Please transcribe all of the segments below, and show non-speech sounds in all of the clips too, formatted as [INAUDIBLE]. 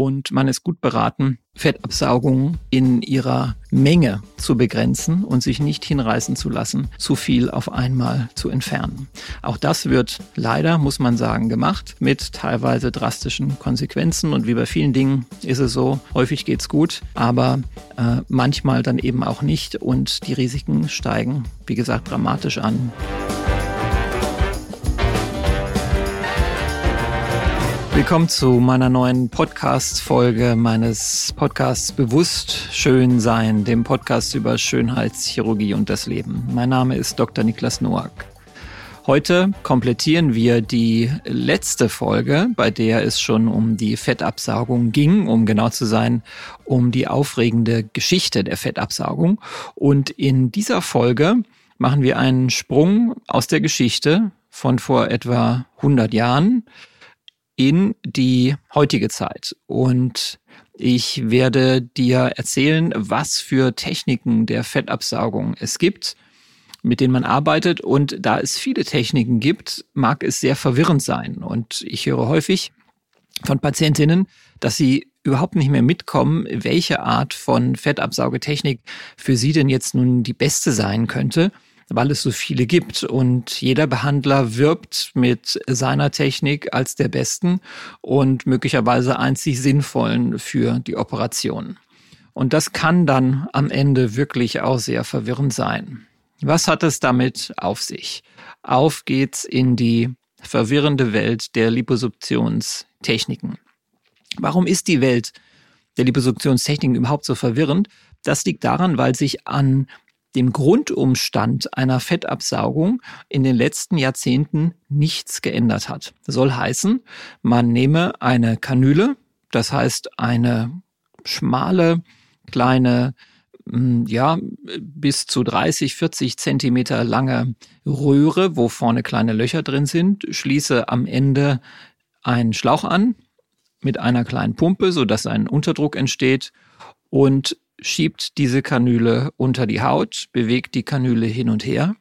und man ist gut beraten, Fettabsaugung in ihrer Menge zu begrenzen und sich nicht hinreißen zu lassen, zu viel auf einmal zu entfernen. Auch das wird leider, muss man sagen, gemacht mit teilweise drastischen Konsequenzen und wie bei vielen Dingen ist es so, häufig geht's gut, aber äh, manchmal dann eben auch nicht und die Risiken steigen, wie gesagt, dramatisch an. Willkommen zu meiner neuen Podcast-Folge meines Podcasts Bewusst Schön Sein, dem Podcast über Schönheitschirurgie und das Leben. Mein Name ist Dr. Niklas Noack. Heute komplettieren wir die letzte Folge, bei der es schon um die Fettabsaugung ging, um genau zu sein, um die aufregende Geschichte der Fettabsaugung. Und in dieser Folge machen wir einen Sprung aus der Geschichte von vor etwa 100 Jahren in die heutige Zeit. Und ich werde dir erzählen, was für Techniken der Fettabsaugung es gibt, mit denen man arbeitet. Und da es viele Techniken gibt, mag es sehr verwirrend sein. Und ich höre häufig von Patientinnen, dass sie überhaupt nicht mehr mitkommen, welche Art von Fettabsaugetechnik für sie denn jetzt nun die beste sein könnte weil es so viele gibt und jeder Behandler wirbt mit seiner Technik als der besten und möglicherweise einzig sinnvollen für die Operation. Und das kann dann am Ende wirklich auch sehr verwirrend sein. Was hat es damit auf sich? Auf geht's in die verwirrende Welt der Liposuktionstechniken. Warum ist die Welt der Liposuktionstechniken überhaupt so verwirrend? Das liegt daran, weil sich an dem Grundumstand einer Fettabsaugung in den letzten Jahrzehnten nichts geändert hat. Das soll heißen, man nehme eine Kanüle, das heißt eine schmale, kleine, hm, ja, bis zu 30, 40 Zentimeter lange Röhre, wo vorne kleine Löcher drin sind, schließe am Ende einen Schlauch an mit einer kleinen Pumpe, so dass ein Unterdruck entsteht und schiebt diese Kanüle unter die Haut, bewegt die Kanüle hin und her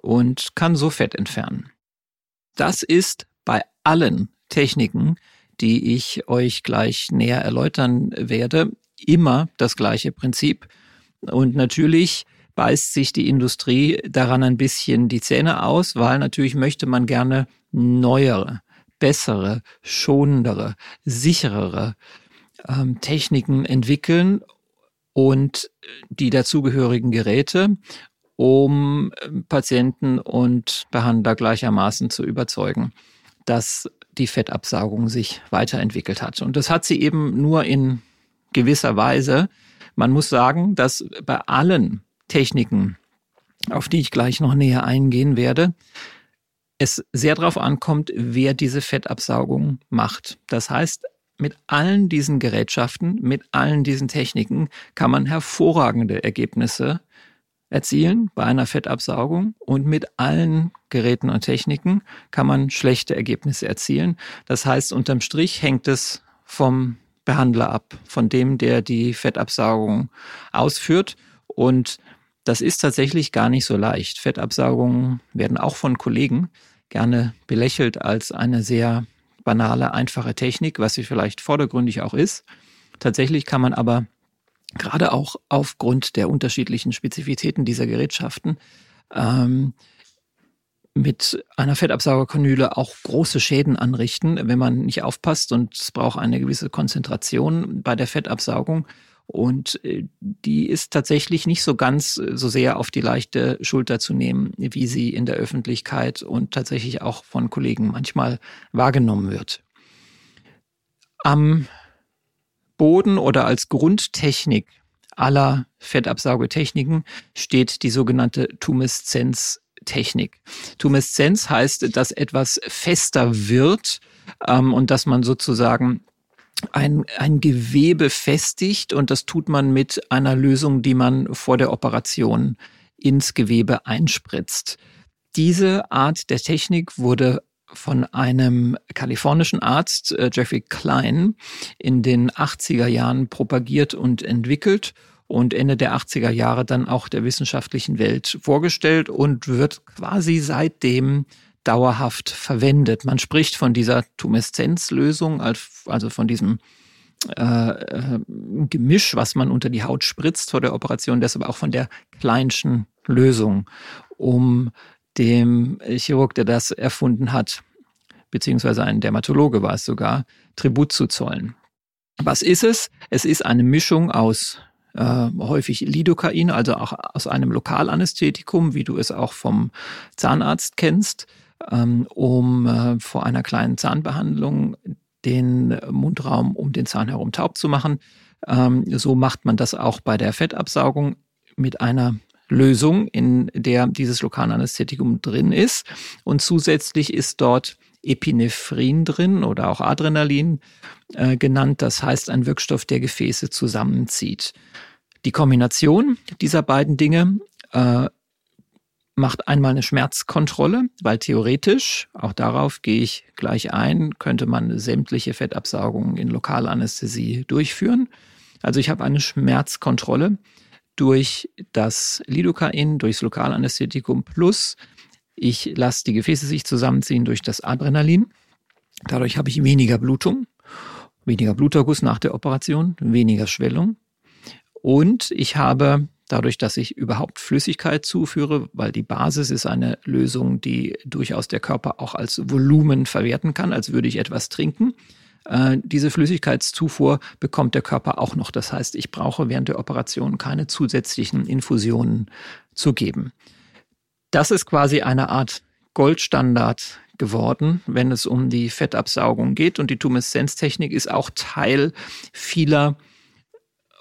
und kann so Fett entfernen. Das ist bei allen Techniken, die ich euch gleich näher erläutern werde, immer das gleiche Prinzip. Und natürlich beißt sich die Industrie daran ein bisschen die Zähne aus, weil natürlich möchte man gerne neuere, bessere, schonendere, sicherere ähm, Techniken entwickeln und die dazugehörigen Geräte, um ähm, Patienten und Behandler gleichermaßen zu überzeugen, dass die Fettabsaugung sich weiterentwickelt hat. Und das hat sie eben nur in gewisser Weise. Man muss sagen, dass bei allen Techniken, auf die ich gleich noch näher eingehen werde, es sehr darauf ankommt, wer diese Fettabsaugung macht. Das heißt, mit allen diesen Gerätschaften, mit allen diesen Techniken kann man hervorragende Ergebnisse erzielen bei einer Fettabsaugung und mit allen Geräten und Techniken kann man schlechte Ergebnisse erzielen. Das heißt, unterm Strich hängt es vom Behandler ab, von dem, der die Fettabsaugung ausführt. Und das ist tatsächlich gar nicht so leicht. Fettabsaugungen werden auch von Kollegen gerne belächelt als eine sehr banale, einfache Technik, was sie vielleicht vordergründig auch ist. Tatsächlich kann man aber gerade auch aufgrund der unterschiedlichen Spezifitäten dieser Gerätschaften ähm, mit einer Fettabsaugerkanüle auch große Schäden anrichten, wenn man nicht aufpasst und es braucht eine gewisse Konzentration bei der Fettabsaugung. Und äh, die ist tatsächlich nicht so ganz äh, so sehr auf die leichte Schulter zu nehmen, wie sie in der Öffentlichkeit und tatsächlich auch von Kollegen manchmal wahrgenommen wird. Am Boden oder als Grundtechnik aller Fettabsaugetechniken steht die sogenannte Tumeszenztechnik. Tumeszenz heißt, dass etwas fester wird ähm, und dass man sozusagen ein, ein Gewebe festigt und das tut man mit einer Lösung, die man vor der Operation ins Gewebe einspritzt. Diese Art der Technik wurde von einem kalifornischen Arzt, äh, Jeffrey Klein, in den 80er Jahren propagiert und entwickelt und Ende der 80er Jahre dann auch der wissenschaftlichen Welt vorgestellt und wird quasi seitdem dauerhaft verwendet. Man spricht von dieser Tumeszenzlösung, also von diesem äh, Gemisch, was man unter die Haut spritzt vor der Operation, deshalb auch von der kleinschen Lösung, um dem Chirurg, der das erfunden hat, beziehungsweise ein Dermatologe war es sogar, Tribut zu zollen. Was ist es? Es ist eine Mischung aus äh, häufig Lidocain, also auch aus einem Lokalanästhetikum, wie du es auch vom Zahnarzt kennst, um äh, vor einer kleinen Zahnbehandlung den Mundraum um den Zahn herum taub zu machen. Ähm, so macht man das auch bei der Fettabsaugung mit einer Lösung, in der dieses Lokalanästhetikum drin ist. Und zusätzlich ist dort Epinephrin drin oder auch Adrenalin äh, genannt. Das heißt ein Wirkstoff, der Gefäße zusammenzieht. Die Kombination dieser beiden Dinge äh, macht einmal eine Schmerzkontrolle, weil theoretisch, auch darauf gehe ich gleich ein, könnte man sämtliche Fettabsaugungen in Lokalanästhesie durchführen. Also ich habe eine Schmerzkontrolle durch das Lidocain, durchs Lokalanästhetikum plus ich lasse die Gefäße sich zusammenziehen durch das Adrenalin. Dadurch habe ich weniger Blutung, weniger Bluterguss nach der Operation, weniger Schwellung. Und ich habe dadurch, dass ich überhaupt Flüssigkeit zuführe, weil die Basis ist eine Lösung, die durchaus der Körper auch als Volumen verwerten kann, als würde ich etwas trinken. Äh, diese Flüssigkeitszufuhr bekommt der Körper auch noch. Das heißt, ich brauche während der Operation keine zusätzlichen Infusionen zu geben. Das ist quasi eine Art Goldstandard geworden, wenn es um die Fettabsaugung geht. Und die Tumeszenztechnik ist auch Teil vieler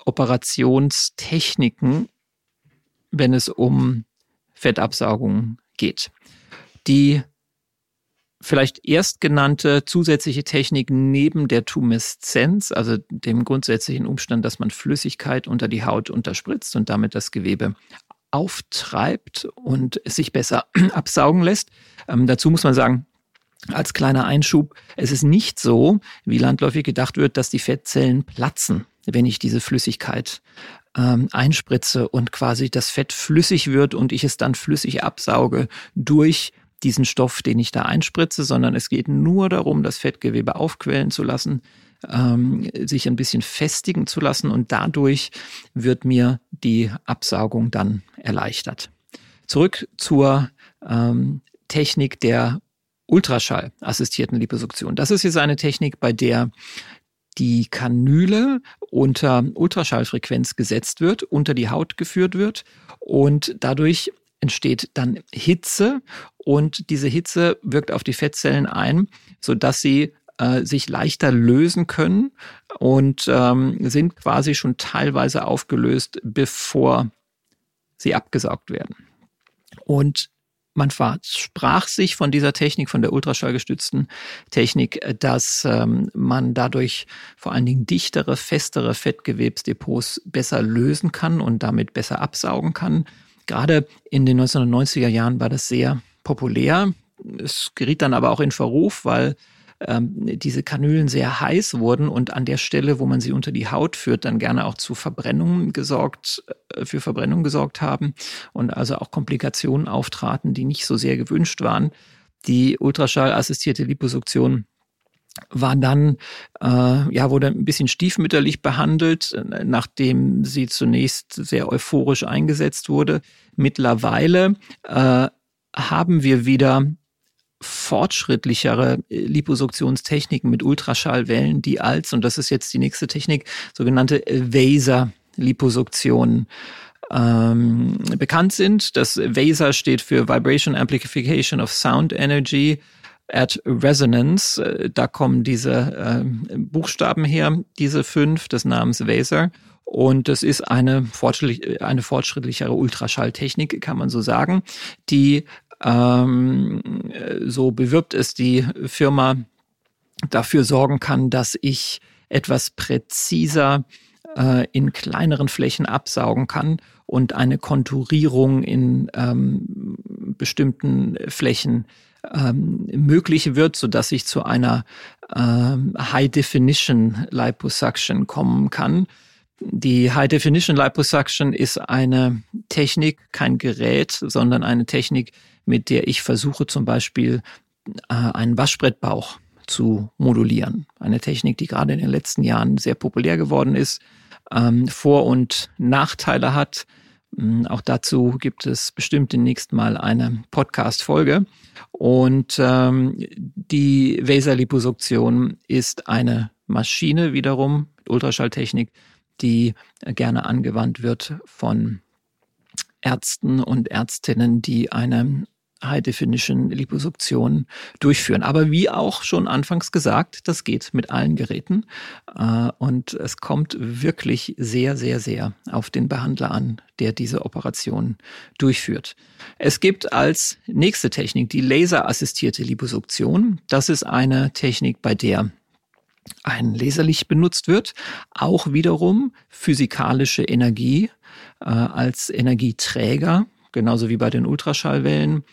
Operationstechniken, wenn es um Fettabsaugung geht. Die vielleicht erstgenannte zusätzliche Technik neben der Tumeszenz, also dem grundsätzlichen Umstand, dass man Flüssigkeit unter die Haut unterspritzt und damit das Gewebe auftreibt und es sich besser [CLEARS THROAT] absaugen lässt. Ähm, dazu muss man sagen, als kleiner Einschub, es ist nicht so, wie landläufig gedacht wird, dass die Fettzellen platzen, wenn ich diese Flüssigkeit ähm, einspritze und quasi das Fett flüssig wird und ich es dann flüssig absauge durch diesen Stoff, den ich da einspritze, sondern es geht nur darum, das Fettgewebe aufquellen zu lassen, ähm, sich ein bisschen festigen zu lassen und dadurch wird mir die Absaugung dann erleichtert. Zurück zur ähm, Technik der Ultraschall-assistierten Liposuktion. Das ist jetzt eine Technik, bei der die Kanüle unter Ultraschallfrequenz gesetzt wird, unter die Haut geführt wird und dadurch entsteht dann Hitze und diese Hitze wirkt auf die Fettzellen ein, so dass sie äh, sich leichter lösen können und ähm, sind quasi schon teilweise aufgelöst, bevor sie abgesaugt werden. Und man sprach sich von dieser Technik, von der ultraschallgestützten Technik, dass ähm, man dadurch vor allen Dingen dichtere, festere Fettgewebsdepots besser lösen kann und damit besser absaugen kann. Gerade in den 1990er Jahren war das sehr populär. Es geriet dann aber auch in Verruf, weil ähm, diese Kanülen sehr heiß wurden und an der Stelle, wo man sie unter die Haut führt, dann gerne auch zu Verbrennungen gesorgt, äh, für Verbrennung gesorgt haben und also auch Komplikationen auftraten, die nicht so sehr gewünscht waren. Die ultraschallassistierte Liposuktion war dann, äh, ja, wurde ein bisschen stiefmütterlich behandelt, nachdem sie zunächst sehr euphorisch eingesetzt wurde. Mittlerweile äh, haben wir wieder fortschrittlichere äh, Liposuktionstechniken mit Ultraschallwellen, die als, und das ist jetzt die nächste Technik, sogenannte Vaser-Liposuktion ähm, bekannt sind. Das Vaser steht für Vibration Amplification of Sound Energy at Resonance. Äh, da kommen diese äh, Buchstaben her, diese fünf des Namens Vaser. Und es ist eine, fortschrittlich, eine fortschrittlichere Ultraschalltechnik, kann man so sagen, die ähm, so bewirbt es die Firma, dafür sorgen kann, dass ich etwas präziser äh, in kleineren Flächen absaugen kann und eine Konturierung in ähm, bestimmten Flächen ähm, möglich wird, so dass ich zu einer ähm, High Definition Liposuction kommen kann. Die High Definition Liposuction ist eine Technik, kein Gerät, sondern eine Technik, mit der ich versuche zum Beispiel äh, einen Waschbrettbauch zu modulieren. Eine Technik, die gerade in den letzten Jahren sehr populär geworden ist, ähm, Vor- und Nachteile hat. Ähm, auch dazu gibt es bestimmt demnächst mal eine Podcast-Folge. Und ähm, die Vaser-Liposuktion ist eine Maschine wiederum mit Ultraschalltechnik, die gerne angewandt wird von Ärzten und Ärztinnen, die eine High Definition Liposuktion durchführen. Aber wie auch schon anfangs gesagt, das geht mit allen Geräten äh, und es kommt wirklich sehr, sehr, sehr auf den Behandler an, der diese Operation durchführt. Es gibt als nächste Technik die laserassistierte Liposuktion. Das ist eine Technik, bei der ein Laserlicht benutzt wird, auch wiederum physikalische Energie äh, als Energieträger, genauso wie bei den Ultraschallwellen.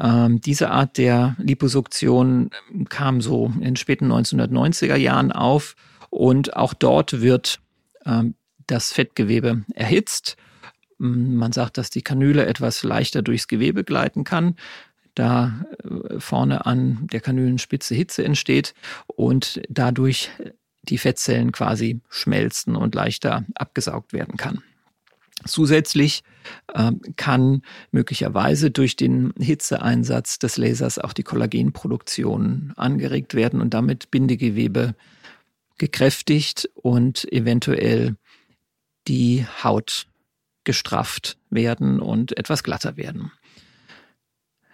Ähm, diese Art der Liposuktion kam so in den späten 1990er Jahren auf und auch dort wird ähm, das Fettgewebe erhitzt. Man sagt, dass die Kanüle etwas leichter durchs Gewebe gleiten kann da äh, vorne an der Kanülenspitze Hitze entsteht und dadurch die Fettzellen quasi schmelzen und leichter abgesaugt werden kann. Zusätzlich äh, kann möglicherweise durch den Hitzeeinsatz des Lasers auch die Kollagenproduktion angeregt werden und damit Bindegewebe gekräftigt und eventuell die Haut gestrafft werden und etwas glatter werden.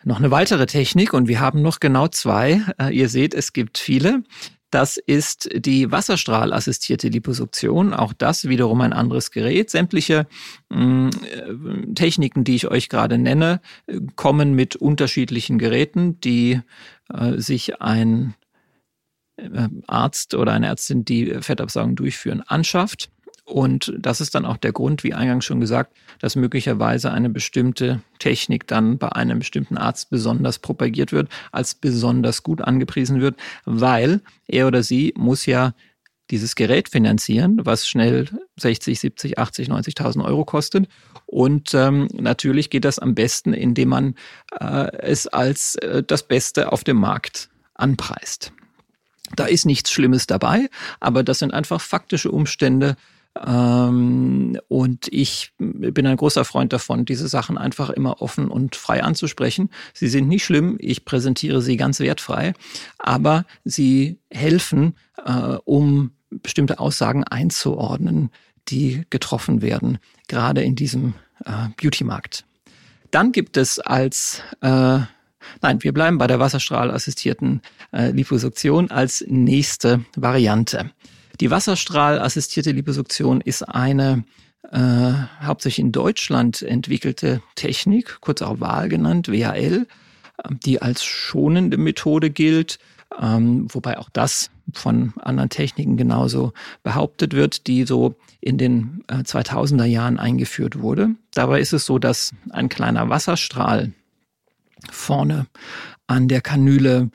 Noch eine weitere Technik und wir haben noch genau zwei. Äh, ihr seht, es gibt viele. Das ist die wasserstrahlassistierte Liposuktion. Auch das wiederum ein anderes Gerät. Sämtliche mh, äh, Techniken, die ich euch gerade nenne, kommen mit unterschiedlichen Geräten, die äh, sich ein äh, Arzt oder eine Ärztin, die Fettabsaugung durchführen, anschafft. Und das ist dann auch der Grund, wie eingangs schon gesagt, dass möglicherweise eine bestimmte Technik dann bei einem bestimmten Arzt besonders propagiert wird, als besonders gut angepriesen wird, weil er oder sie muss ja dieses Gerät finanzieren, was schnell 60, 70, 80, 90.000 Euro kostet. Und ähm, natürlich geht das am besten, indem man äh, es als äh, das Beste auf dem Markt anpreist. Da ist nichts Schlimmes dabei, aber das sind einfach faktische Umstände, ähm, und ich bin ein großer Freund davon, diese Sachen einfach immer offen und frei anzusprechen. Sie sind nicht schlimm, ich präsentiere sie ganz wertfrei, aber sie helfen, äh, um bestimmte Aussagen einzuordnen, die getroffen werden, gerade in diesem äh, Beauty-Markt. Dann gibt es als äh, Nein, wir bleiben bei der wasserstrahlassistierten äh, Liposuktion als nächste Variante. Die wasserstrahlassistierte Liposuktion ist eine äh, hauptsächlich in Deutschland entwickelte Technik, kurz auch WAL genannt, WAL, die als schonende Methode gilt, ähm, wobei auch das von anderen Techniken genauso behauptet wird, die so in den äh, 2000er Jahren eingeführt wurde. Dabei ist es so, dass ein kleiner Wasserstrahl vorne an der Kanüle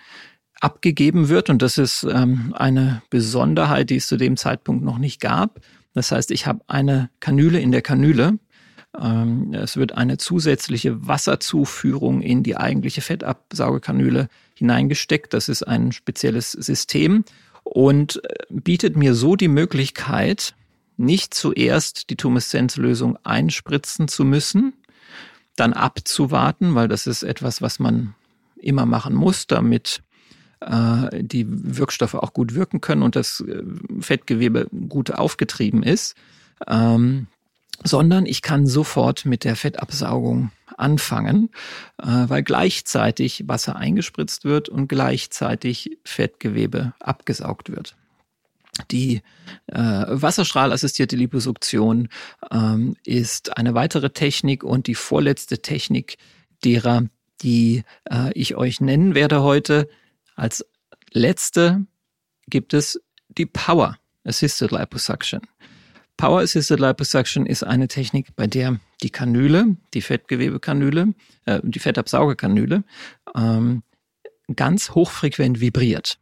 abgegeben wird. Und das ist ähm, eine Besonderheit, die es zu dem Zeitpunkt noch nicht gab. Das heißt, ich habe eine Kanüle in der Kanüle. Ähm, es wird eine zusätzliche Wasserzuführung in die eigentliche Fettabsaugekanüle hineingesteckt. Das ist ein spezielles System und äh, bietet mir so die Möglichkeit, nicht zuerst die Tumeszenzlösung einspritzen zu müssen, dann abzuwarten, weil das ist etwas, was man immer machen muss, damit äh, die Wirkstoffe auch gut wirken können und das äh, Fettgewebe gut aufgetrieben ist, ähm, sondern ich kann sofort mit der Fettabsaugung anfangen, äh, weil gleichzeitig Wasser eingespritzt wird und gleichzeitig Fettgewebe abgesaugt wird. Die äh, wasserstrahlassistierte Liposuktion ähm, ist eine weitere Technik und die vorletzte Technik derer, die äh, ich euch nennen werde heute, als letzte gibt es die Power Assisted Liposuction. Power Assisted Liposuction ist eine Technik, bei der die Kanüle, die Fettgewebekanüle, äh, die Fettabsaugekanüle, ähm, ganz hochfrequent vibriert.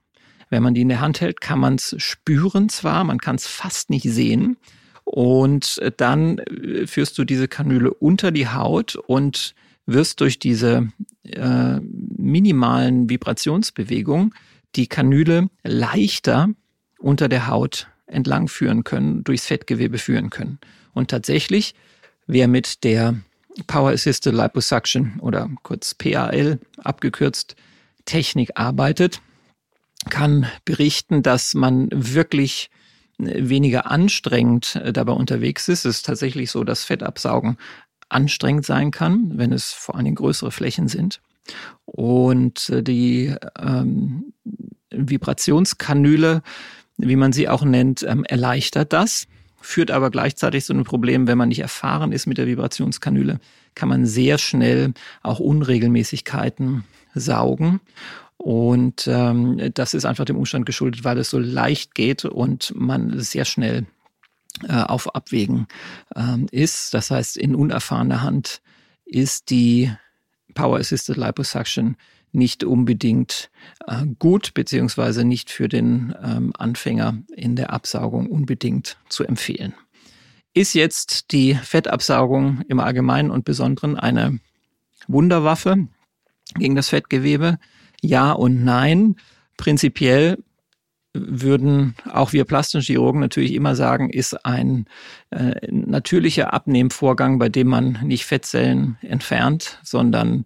Wenn man die in der Hand hält, kann man es spüren zwar, man kann es fast nicht sehen. Und dann äh, führst du diese Kanüle unter die Haut und wirst durch diese äh, minimalen Vibrationsbewegungen die Kanüle leichter unter der Haut entlang führen können, durchs Fettgewebe führen können. Und tatsächlich, wer mit der Power Assisted Liposuction oder kurz PAL abgekürzt Technik arbeitet, kann berichten, dass man wirklich weniger anstrengend äh, dabei unterwegs ist. Es ist tatsächlich so, dass Fettabsaugen anstrengend sein kann, wenn es vor allen Dingen größere Flächen sind. Und äh, die ähm, Vibrationskanüle, wie man sie auch nennt, ähm, erleichtert das führt aber gleichzeitig zu einem Problem, wenn man nicht erfahren ist mit der Vibrationskanüle, kann man sehr schnell auch Unregelmäßigkeiten saugen. Und ähm, das ist einfach dem Umstand geschuldet, weil es so leicht geht und man sehr schnell äh, auf Abwägen ähm, ist. Das heißt, in unerfahrener Hand ist die Power Assisted Liposuction nicht unbedingt äh, gut, beziehungsweise nicht für den ähm, Anfänger in der Absaugung unbedingt zu empfehlen. Ist jetzt die Fettabsaugung im Allgemeinen und Besonderen eine Wunderwaffe gegen das Fettgewebe? Ja und nein. Prinzipiell würden auch wir plastischen Chirurgen natürlich immer sagen, ist ein äh, natürlicher Abnehmvorgang, bei dem man nicht Fettzellen entfernt, sondern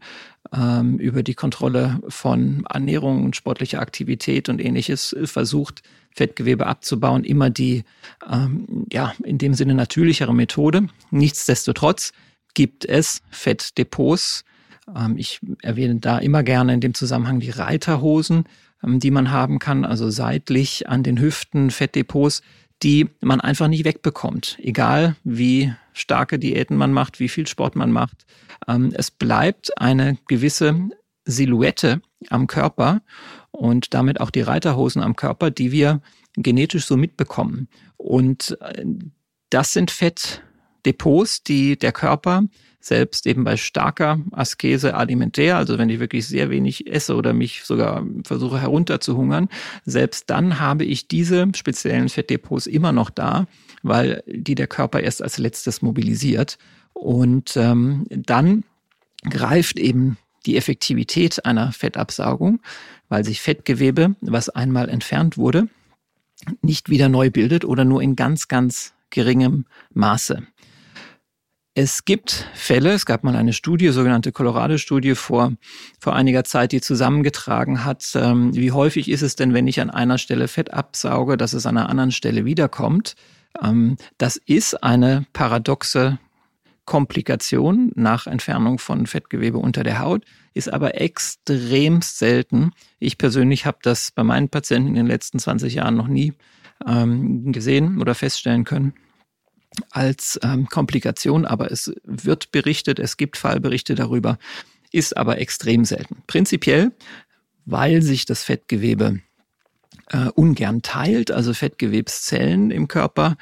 ähm, über die Kontrolle von Ernährung und sportlicher Aktivität und ähnliches versucht, Fettgewebe abzubauen, immer die, ähm, ja, in dem Sinne natürlichere Methode. Nichtsdestotrotz gibt es Fettdepots. Ähm, ich erwähne da immer gerne in dem Zusammenhang die Reiterhosen, die man haben kann, also seitlich an den Hüften Fettdepots, die man einfach nicht wegbekommt, egal wie starke Diäten man macht, wie viel Sport man macht. Ähm, es bleibt eine gewisse Silhouette am Körper und damit auch die Reiterhosen am Körper, die wir genetisch so mitbekommen. Und äh, das sind Fettdepots, die der Körper selbst eben bei starker Askese alimentär, also wenn ich wirklich sehr wenig esse oder mich sogar versuche herunterzuhungern, selbst dann habe ich diese speziellen Fettdepots immer noch da, weil die der Körper erst als letztes mobilisiert. Und ähm, dann greift eben die Effektivität einer Fettabsaugung, weil sich Fettgewebe, was einmal entfernt wurde, nicht wieder neu bildet oder nur in ganz, ganz geringem Maße. Es gibt Fälle, es gab mal eine Studie, sogenannte Colorado-Studie vor, vor einiger Zeit, die zusammengetragen hat, ähm, wie häufig ist es denn, wenn ich an einer Stelle Fett absauge, dass es an einer anderen Stelle wiederkommt. Ähm, das ist eine paradoxe Komplikation nach Entfernung von Fettgewebe unter der Haut, ist aber extremst selten. Ich persönlich habe das bei meinen Patienten in den letzten 20 Jahren noch nie ähm, gesehen oder feststellen können als ähm, Komplikation, aber es wird berichtet, es gibt Fallberichte darüber, ist aber extrem selten. Prinzipiell, weil sich das Fettgewebe äh, ungern teilt, also Fettgewebszellen im Körper,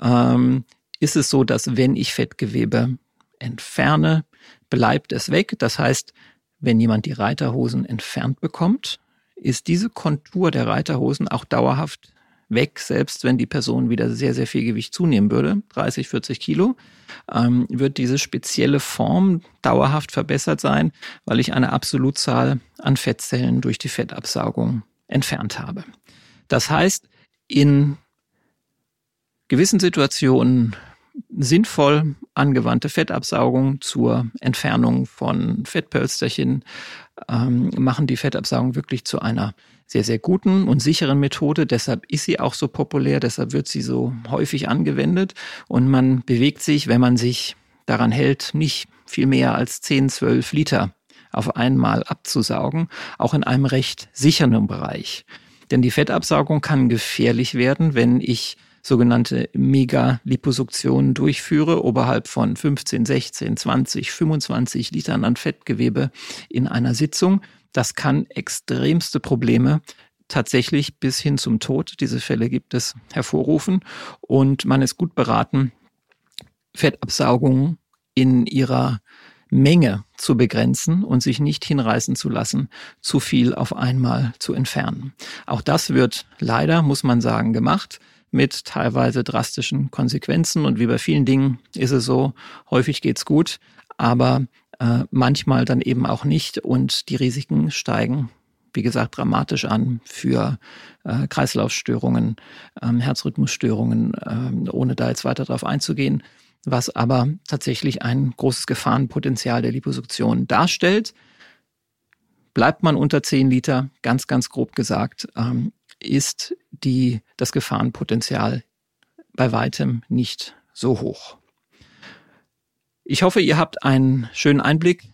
ähm, ist es so, dass wenn ich Fettgewebe entferne, bleibt es weg. Das heißt, wenn jemand die Reiterhosen entfernt bekommt, ist diese Kontur der Reiterhosen auch dauerhaft weg, selbst wenn die Person wieder sehr, sehr viel Gewicht zunehmen würde, 30, 40 Kilo, ähm, wird diese spezielle Form dauerhaft verbessert sein, weil ich eine Absolutzahl an Fettzellen durch die Fettabsaugung entfernt habe. Das heißt, in gewissen Situationen sinnvoll angewandte Fettabsaugung zur Entfernung von Fettpölsterchen ähm, machen die Fettabsaugung wirklich zu einer sehr, sehr guten und sicheren Methode. Deshalb ist sie auch so populär, deshalb wird sie so häufig angewendet und man bewegt sich, wenn man sich daran hält, nicht viel mehr als 10, 12 Liter auf einmal abzusaugen, auch in einem recht sicheren Bereich. Denn die Fettabsaugung kann gefährlich werden, wenn ich sogenannte Megaliposuktionen durchführe, oberhalb von 15, 16, 20, 25 Litern an Fettgewebe in einer Sitzung. Das kann extremste Probleme tatsächlich bis hin zum Tod, diese Fälle gibt es, hervorrufen. Und man ist gut beraten, Fettabsaugungen in ihrer Menge zu begrenzen und sich nicht hinreißen zu lassen, zu viel auf einmal zu entfernen. Auch das wird leider, muss man sagen, gemacht mit teilweise drastischen Konsequenzen. Und wie bei vielen Dingen ist es so, häufig geht's gut, aber äh, manchmal dann eben auch nicht und die Risiken steigen wie gesagt, dramatisch an für äh, Kreislaufstörungen, ähm, Herzrhythmusstörungen, ähm, ohne da jetzt weiter darauf einzugehen, was aber tatsächlich ein großes Gefahrenpotenzial der Liposuktion darstellt. Bleibt man unter 10 Liter, ganz, ganz grob gesagt, ähm, ist die, das Gefahrenpotenzial bei weitem nicht so hoch. Ich hoffe, ihr habt einen schönen Einblick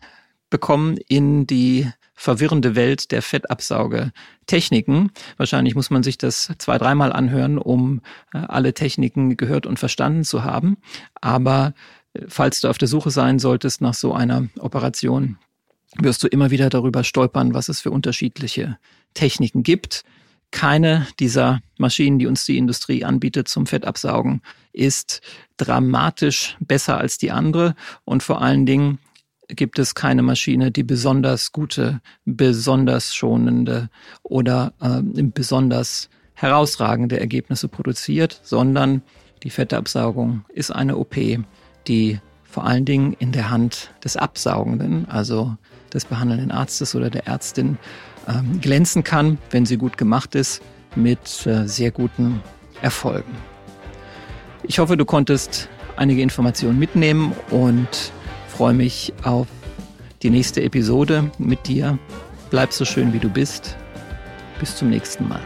bekommen in die verwirrende Welt der Fettabsaugetechniken. Wahrscheinlich muss man sich das zwei, dreimal anhören, um äh, alle Techniken gehört und verstanden zu haben. Aber äh, falls du auf der Suche sein solltest nach so einer Operation, wirst du immer wieder darüber stolpern, was es für unterschiedliche Techniken gibt. Keine dieser Maschinen, die uns die Industrie anbietet zum Fettabsaugen, ist dramatisch besser als die andere. Und vor allen Dingen gibt es keine Maschine, die besonders gute, besonders schonende oder äh, besonders herausragende Ergebnisse produziert, sondern die Fettabsaugung ist eine OP, die vor allen Dingen in der Hand des Absaugenden, also des behandelnden Arztes oder der Ärztin, äh, glänzen kann, wenn sie gut gemacht ist, mit äh, sehr guten Erfolgen. Ich hoffe, du konntest einige Informationen mitnehmen und freue mich auf die nächste Episode mit dir. Bleib so schön, wie du bist. Bis zum nächsten Mal.